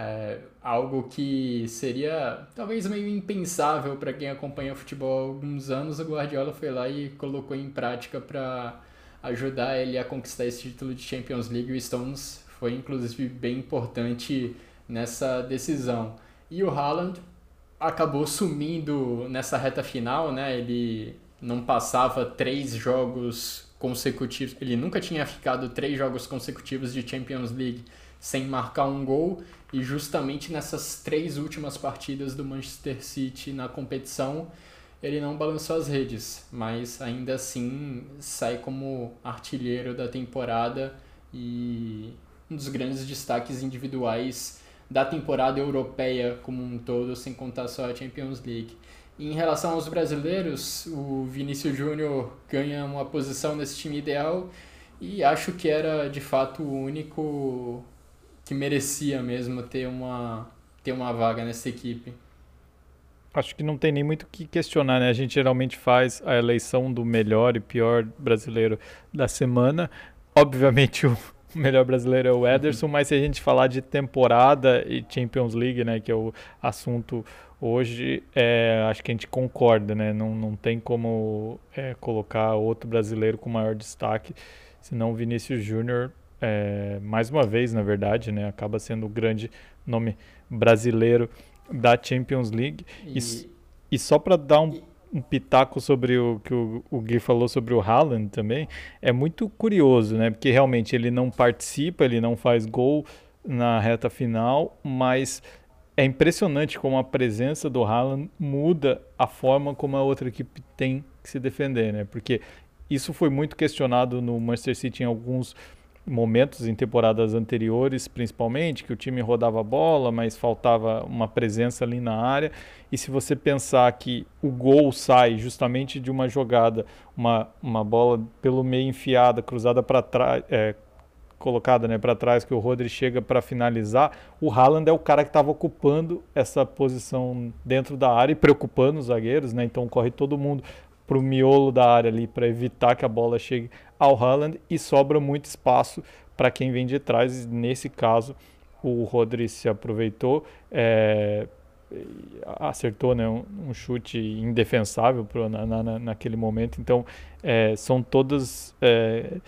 É, algo que seria talvez meio impensável para quem acompanha o futebol há alguns anos, o Guardiola foi lá e colocou em prática para ajudar ele a conquistar esse título de Champions League. O Stones foi inclusive bem importante nessa decisão. E o Haaland acabou sumindo nessa reta final, né? Ele não passava três jogos consecutivos. Ele nunca tinha ficado três jogos consecutivos de Champions League sem marcar um gol. E justamente nessas três últimas partidas do Manchester City na competição, ele não balançou as redes, mas ainda assim sai como artilheiro da temporada e um dos grandes destaques individuais da temporada europeia como um todo, sem contar só a Champions League. Em relação aos brasileiros, o Vinícius Júnior ganha uma posição nesse time ideal e acho que era de fato o único que merecia mesmo ter uma, ter uma vaga nessa equipe. Acho que não tem nem muito o que questionar, né? A gente geralmente faz a eleição do melhor e pior brasileiro da semana. Obviamente o melhor brasileiro é o Ederson, uhum. mas se a gente falar de temporada e Champions League, né, que é o assunto hoje, é, acho que a gente concorda, né? Não, não tem como é, colocar outro brasileiro com maior destaque, senão o Vinícius Júnior é, mais uma vez, na verdade, né, acaba sendo o grande nome brasileiro da Champions League. E, e, e só para dar um, um, pitaco sobre o que o, o Gui falou sobre o Haaland também, é muito curioso, né? Porque realmente ele não participa, ele não faz gol na reta final, mas é impressionante como a presença do Haaland muda a forma como a outra equipe tem que se defender, né? Porque isso foi muito questionado no Manchester City em alguns momentos em temporadas anteriores, principalmente, que o time rodava a bola, mas faltava uma presença ali na área. E se você pensar que o gol sai justamente de uma jogada, uma, uma bola pelo meio enfiada, cruzada para trás, é, colocada né, para trás, que o Rodri chega para finalizar, o Haaland é o cara que estava ocupando essa posição dentro da área e preocupando os zagueiros, né? Então corre todo mundo para o miolo da área ali para evitar que a bola chegue ao Haaland e sobra muito espaço para quem vem de trás. Nesse caso, o Rodri se aproveitou, é, acertou né, um, um, chute indefensável pro, na, na, naquele momento. Então, é, são todos é,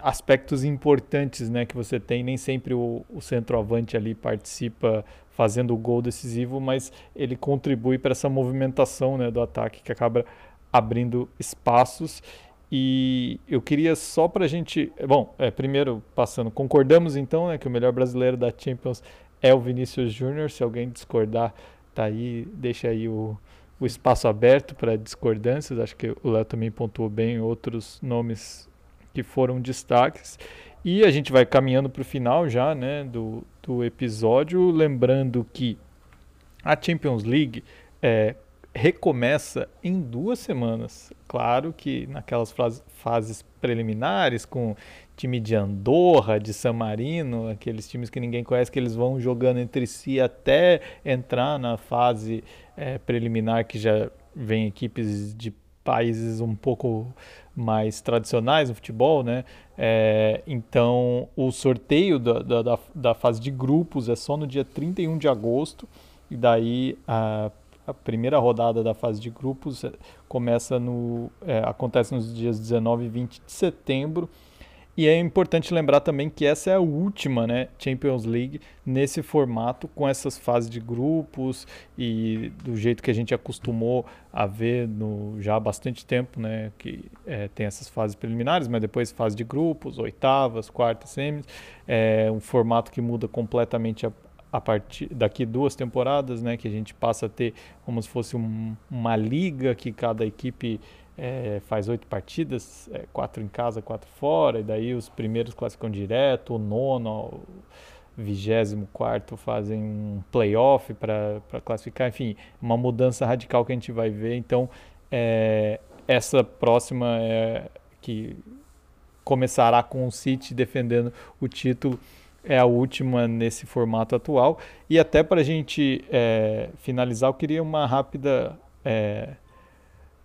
aspectos importantes né, que você tem. Nem sempre o, o centroavante ali participa fazendo o gol decisivo, mas ele contribui para essa movimentação né, do ataque que acaba abrindo espaços. E eu queria só para a gente. Bom, é, primeiro passando, concordamos então né, que o melhor brasileiro da Champions é o Vinícius Júnior. Se alguém discordar, tá aí, deixa aí o, o espaço aberto para discordâncias. Acho que o Léo também pontuou bem outros nomes que foram destaques. E a gente vai caminhando para o final já né, do, do episódio, lembrando que a Champions League é, recomeça em duas semanas. Claro que naquelas fases preliminares, com time de Andorra, de San Marino, aqueles times que ninguém conhece, que eles vão jogando entre si até entrar na fase é, preliminar, que já vem equipes de países um pouco mais tradicionais no futebol, né? É, então, o sorteio da, da, da, fase de grupos é só no dia 31 de agosto, e daí a a primeira rodada da fase de grupos é, começa no é, acontece nos dias 19 e 20 de setembro. E é importante lembrar também que essa é a última né, Champions League nesse formato, com essas fases de grupos e do jeito que a gente acostumou a ver no, já há bastante tempo, né, que é, tem essas fases preliminares, mas depois fase de grupos, oitavas, quartas, semis. É um formato que muda completamente a, a partir daqui duas temporadas, né, que a gente passa a ter como se fosse um, uma liga que cada equipe é, faz oito partidas, é, quatro em casa, quatro fora, e daí os primeiros classificam direto, o nono, o vigésimo quarto fazem um playoff para classificar, enfim, uma mudança radical que a gente vai ver. Então, é, essa próxima é que começará com o City defendendo o título é a última nesse formato atual. E até para a gente é, finalizar, eu queria uma rápida. É,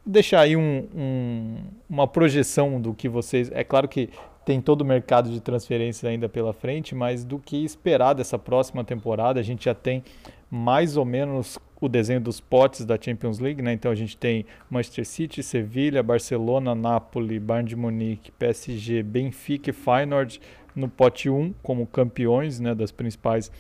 deixar aí um, um, uma projeção do que vocês. É claro que tem todo o mercado de transferências ainda pela frente, mas do que esperar dessa próxima temporada. A gente já tem mais ou menos o desenho dos potes da Champions League, né? Então a gente tem Manchester City, Sevilha, Barcelona, Napoli, Bayern de Munique, PSG, Benfica e Feyenoord no pote 1 como campeões né, das principais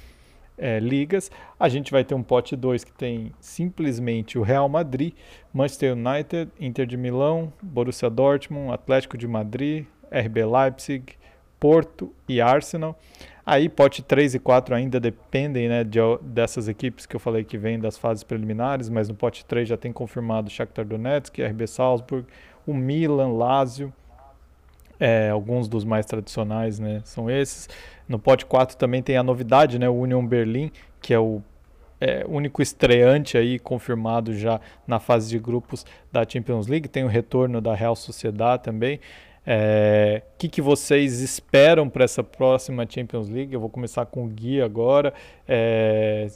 é, ligas. A gente vai ter um pote 2 que tem simplesmente o Real Madrid, Manchester United, Inter de Milão, Borussia Dortmund, Atlético de Madrid, RB Leipzig, Porto e Arsenal. Aí pote 3 e 4 ainda dependem né, de, dessas equipes que eu falei que vêm das fases preliminares, mas no pote 3 já tem confirmado Shakhtar Donetsk, RB Salzburg, o Milan, Lazio, é, alguns dos mais tradicionais né, são esses. No pote 4 também tem a novidade, né, o Union Berlin, que é o é, único estreante aí confirmado já na fase de grupos da Champions League. Tem o retorno da Real Sociedade também. O é, que, que vocês esperam para essa próxima Champions League? Eu vou começar com o Gui agora. É,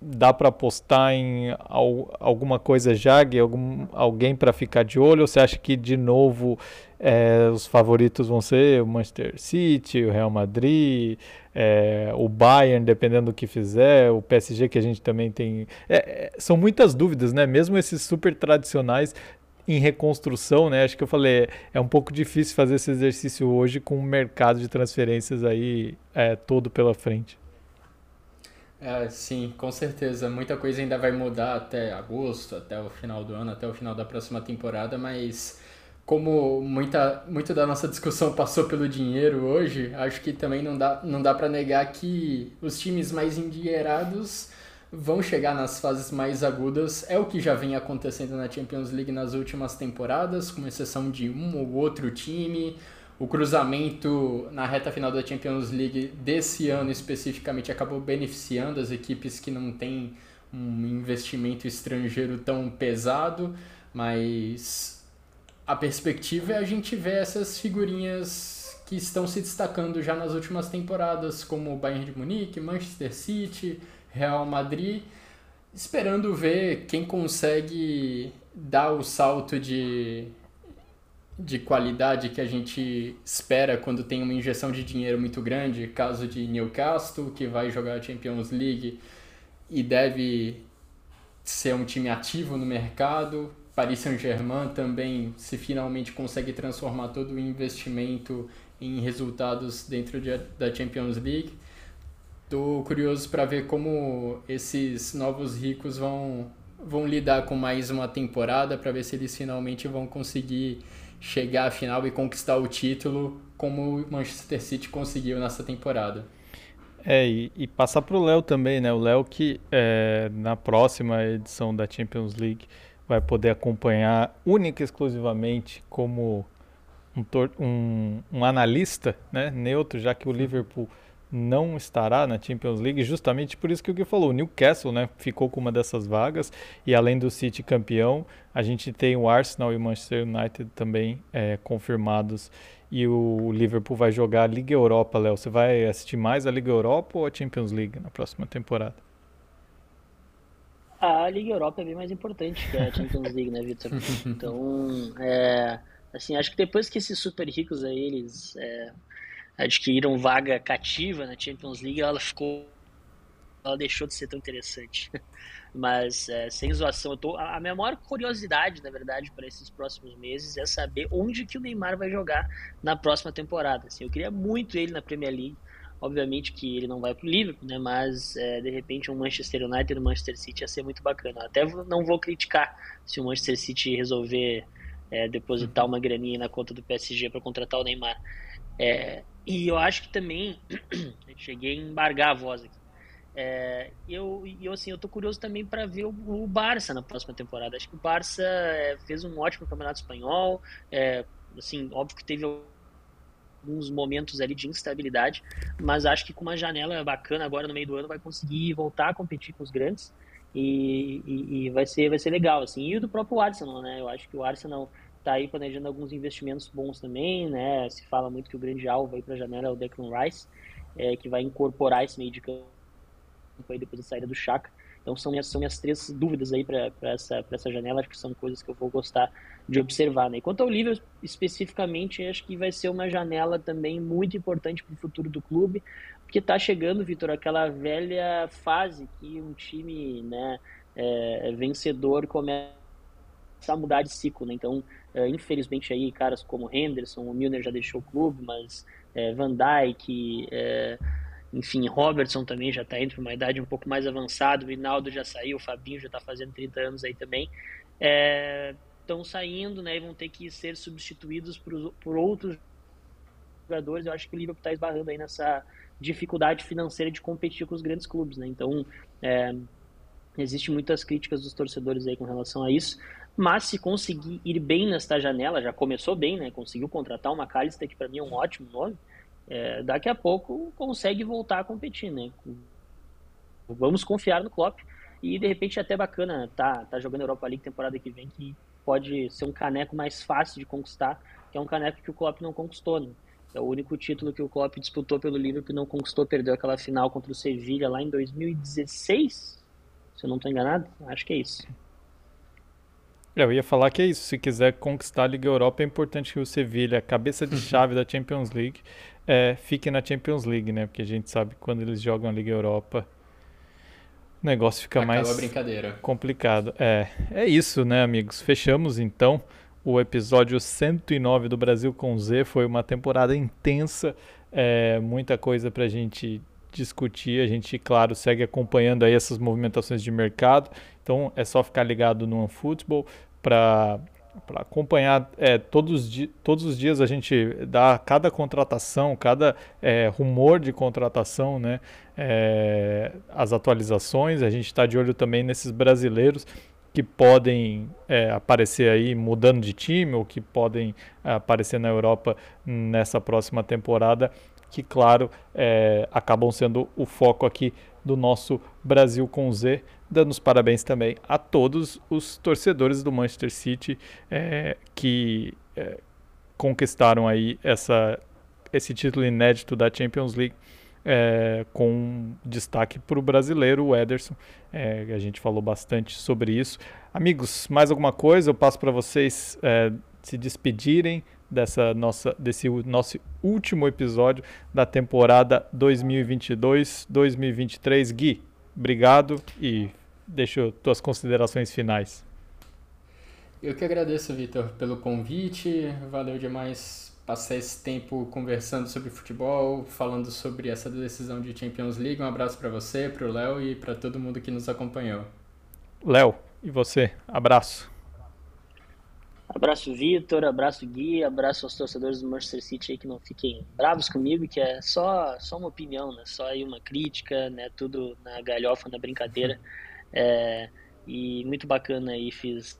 dá para apostar em al, alguma coisa já? Algum, alguém para ficar de olho? Ou você acha que, de novo, é, os favoritos vão ser o Manchester City, o Real Madrid, é, o Bayern, dependendo do que fizer, o PSG que a gente também tem. É, é, são muitas dúvidas, né? Mesmo esses super tradicionais em reconstrução, né? Acho que eu falei, é um pouco difícil fazer esse exercício hoje com o mercado de transferências aí é, todo pela frente. É, sim, com certeza. Muita coisa ainda vai mudar até agosto, até o final do ano, até o final da próxima temporada, mas como muita, muito da nossa discussão passou pelo dinheiro hoje, acho que também não dá, não dá para negar que os times mais endinheirados vão chegar nas fases mais agudas. É o que já vem acontecendo na Champions League nas últimas temporadas, com exceção de um ou outro time. O cruzamento na reta final da Champions League desse ano especificamente acabou beneficiando as equipes que não têm um investimento estrangeiro tão pesado, mas a perspectiva é a gente ver essas figurinhas que estão se destacando já nas últimas temporadas, como o Bayern de Munique, Manchester City, Real Madrid, esperando ver quem consegue dar o salto de, de qualidade que a gente espera quando tem uma injeção de dinheiro muito grande, caso de Newcastle, que vai jogar a Champions League e deve ser um time ativo no mercado. Paris Saint-Germain também, se finalmente consegue transformar todo o investimento em resultados dentro de, da Champions League. Tô curioso para ver como esses novos ricos vão, vão lidar com mais uma temporada, para ver se eles finalmente vão conseguir chegar à final e conquistar o título como o Manchester City conseguiu nessa temporada. É, e, e passar para o Léo também, né? O Léo que é, na próxima edição da Champions League vai poder acompanhar única e exclusivamente como um, um, um analista né, neutro, já que o Liverpool não estará na Champions League, justamente por isso que o que falou, o Newcastle, né, ficou com uma dessas vagas e além do City campeão, a gente tem o Arsenal e o Manchester United também é, confirmados e o Liverpool vai jogar a Liga Europa, Léo. Você vai assistir mais a Liga Europa ou a Champions League na próxima temporada? A Liga Europa é bem mais importante que a Champions League, né, Vitor? Então, é, assim, acho que depois que esses super ricos aí, eles é, adquiriram vaga cativa na Champions League, ela ficou. Ela deixou de ser tão interessante. Mas, é, sem zoação, eu tô, a minha maior curiosidade, na verdade, para esses próximos meses é saber onde que o Neymar vai jogar na próxima temporada. Assim, eu queria muito ele na Premier League. Obviamente que ele não vai para o Liverpool, né? Mas é, de repente um Manchester United e um Manchester City ia ser muito bacana. Até não vou criticar se o Manchester City resolver é, depositar uma graninha na conta do PSG para contratar o Neymar. É, e eu acho que também. cheguei a embargar a voz aqui. É, eu, eu, assim, eu tô curioso também para ver o, o, Barça na próxima temporada. Acho que o Barça é, fez um ótimo campeonato espanhol. É, assim, óbvio que teve alguns momentos ali de instabilidade, mas acho que com uma janela bacana agora no meio do ano vai conseguir voltar a competir com os grandes e, e, e vai ser vai ser legal assim. E o do próprio Arsenal, né? Eu acho que o Arsenal está aí planejando alguns investimentos bons também, né? Se fala muito que o grande alvo aí para a janela é o Declan Rice, é, que vai incorporar esse meio de campo aí depois da saída do Chaka. Então são minhas, são minhas três dúvidas aí para essa, essa janela, acho que são coisas que eu vou gostar de observar. Né? Quanto ao Liverpool especificamente, acho que vai ser uma janela também muito importante para o futuro do clube, porque está chegando, Vitor, aquela velha fase que um time né, é, vencedor começa a mudar de ciclo, né? Então, é, infelizmente aí caras como Henderson, o Milner já deixou o clube, mas é, Van Dijk, é, enfim, Robertson também já está indo para uma idade um pouco mais avançada, o Rinaldo já saiu, o Fabinho já está fazendo 30 anos aí também. Estão saindo né, e vão ter que ser substituídos por, por outros jogadores. Eu acho que o Liverpool está esbarrando aí nessa dificuldade financeira de competir com os grandes clubes. Né? Então, é, existe muitas críticas dos torcedores aí com relação a isso. Mas se conseguir ir bem nesta janela, já começou bem, né? Conseguiu contratar uma McAllister, que para mim é um ótimo nome é, daqui a pouco consegue voltar a competir, né? Vamos confiar no Klopp e de repente é até bacana tá, tá jogando Europa League temporada que vem que pode ser um caneco mais fácil de conquistar, que é um caneco que o Klopp não conquistou, né? É o único título que o Klopp disputou pelo Liverpool e não conquistou, perdeu aquela final contra o Sevilla lá em 2016, se eu não estou enganado, acho que é isso. É, eu ia falar que é isso, se quiser conquistar a Liga Europa é importante que o Sevilla, cabeça de chave da Champions League, é, fique na Champions League, né? Porque a gente sabe que quando eles jogam a Liga Europa, o negócio fica Acaba mais complicado. É, é isso, né, amigos? Fechamos então o episódio 109 do Brasil com Z. Foi uma temporada intensa, é, muita coisa pra gente discutir. A gente, claro, segue acompanhando aí essas movimentações de mercado. Então é só ficar ligado no OneFootball para para acompanhar é, todos, todos os dias a gente dá cada contratação, cada é, rumor de contratação, né, é, as atualizações. A gente está de olho também nesses brasileiros que podem é, aparecer aí mudando de time ou que podem é, aparecer na Europa nessa próxima temporada, que claro é, acabam sendo o foco aqui do nosso Brasil com Z, dando os parabéns também a todos os torcedores do Manchester City é, que é, conquistaram aí essa, esse título inédito da Champions League. É, com destaque para o brasileiro, o Ederson. É, a gente falou bastante sobre isso. Amigos, mais alguma coisa? Eu passo para vocês é, se despedirem dessa nossa, desse nosso último episódio da temporada 2022-2023. Gui, obrigado e deixo tuas considerações finais. Eu que agradeço, Vitor, pelo convite. Valeu demais passar esse tempo conversando sobre futebol, falando sobre essa decisão de Champions League. Um abraço para você, para o Léo e para todo mundo que nos acompanhou. Léo, e você? Abraço. Abraço, Vitor, abraço, Gui, abraço aos torcedores do Manchester City aí que não fiquem bravos comigo, que é só, só uma opinião, né? Só aí uma crítica, né? Tudo na galhofa, na brincadeira. É, e muito bacana aí, fiz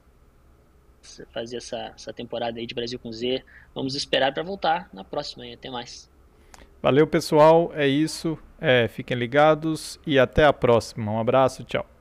fazer essa, essa temporada aí de Brasil com Z. Vamos esperar para voltar na próxima aí. Até mais. Valeu, pessoal. É isso. É, fiquem ligados e até a próxima. Um abraço, tchau.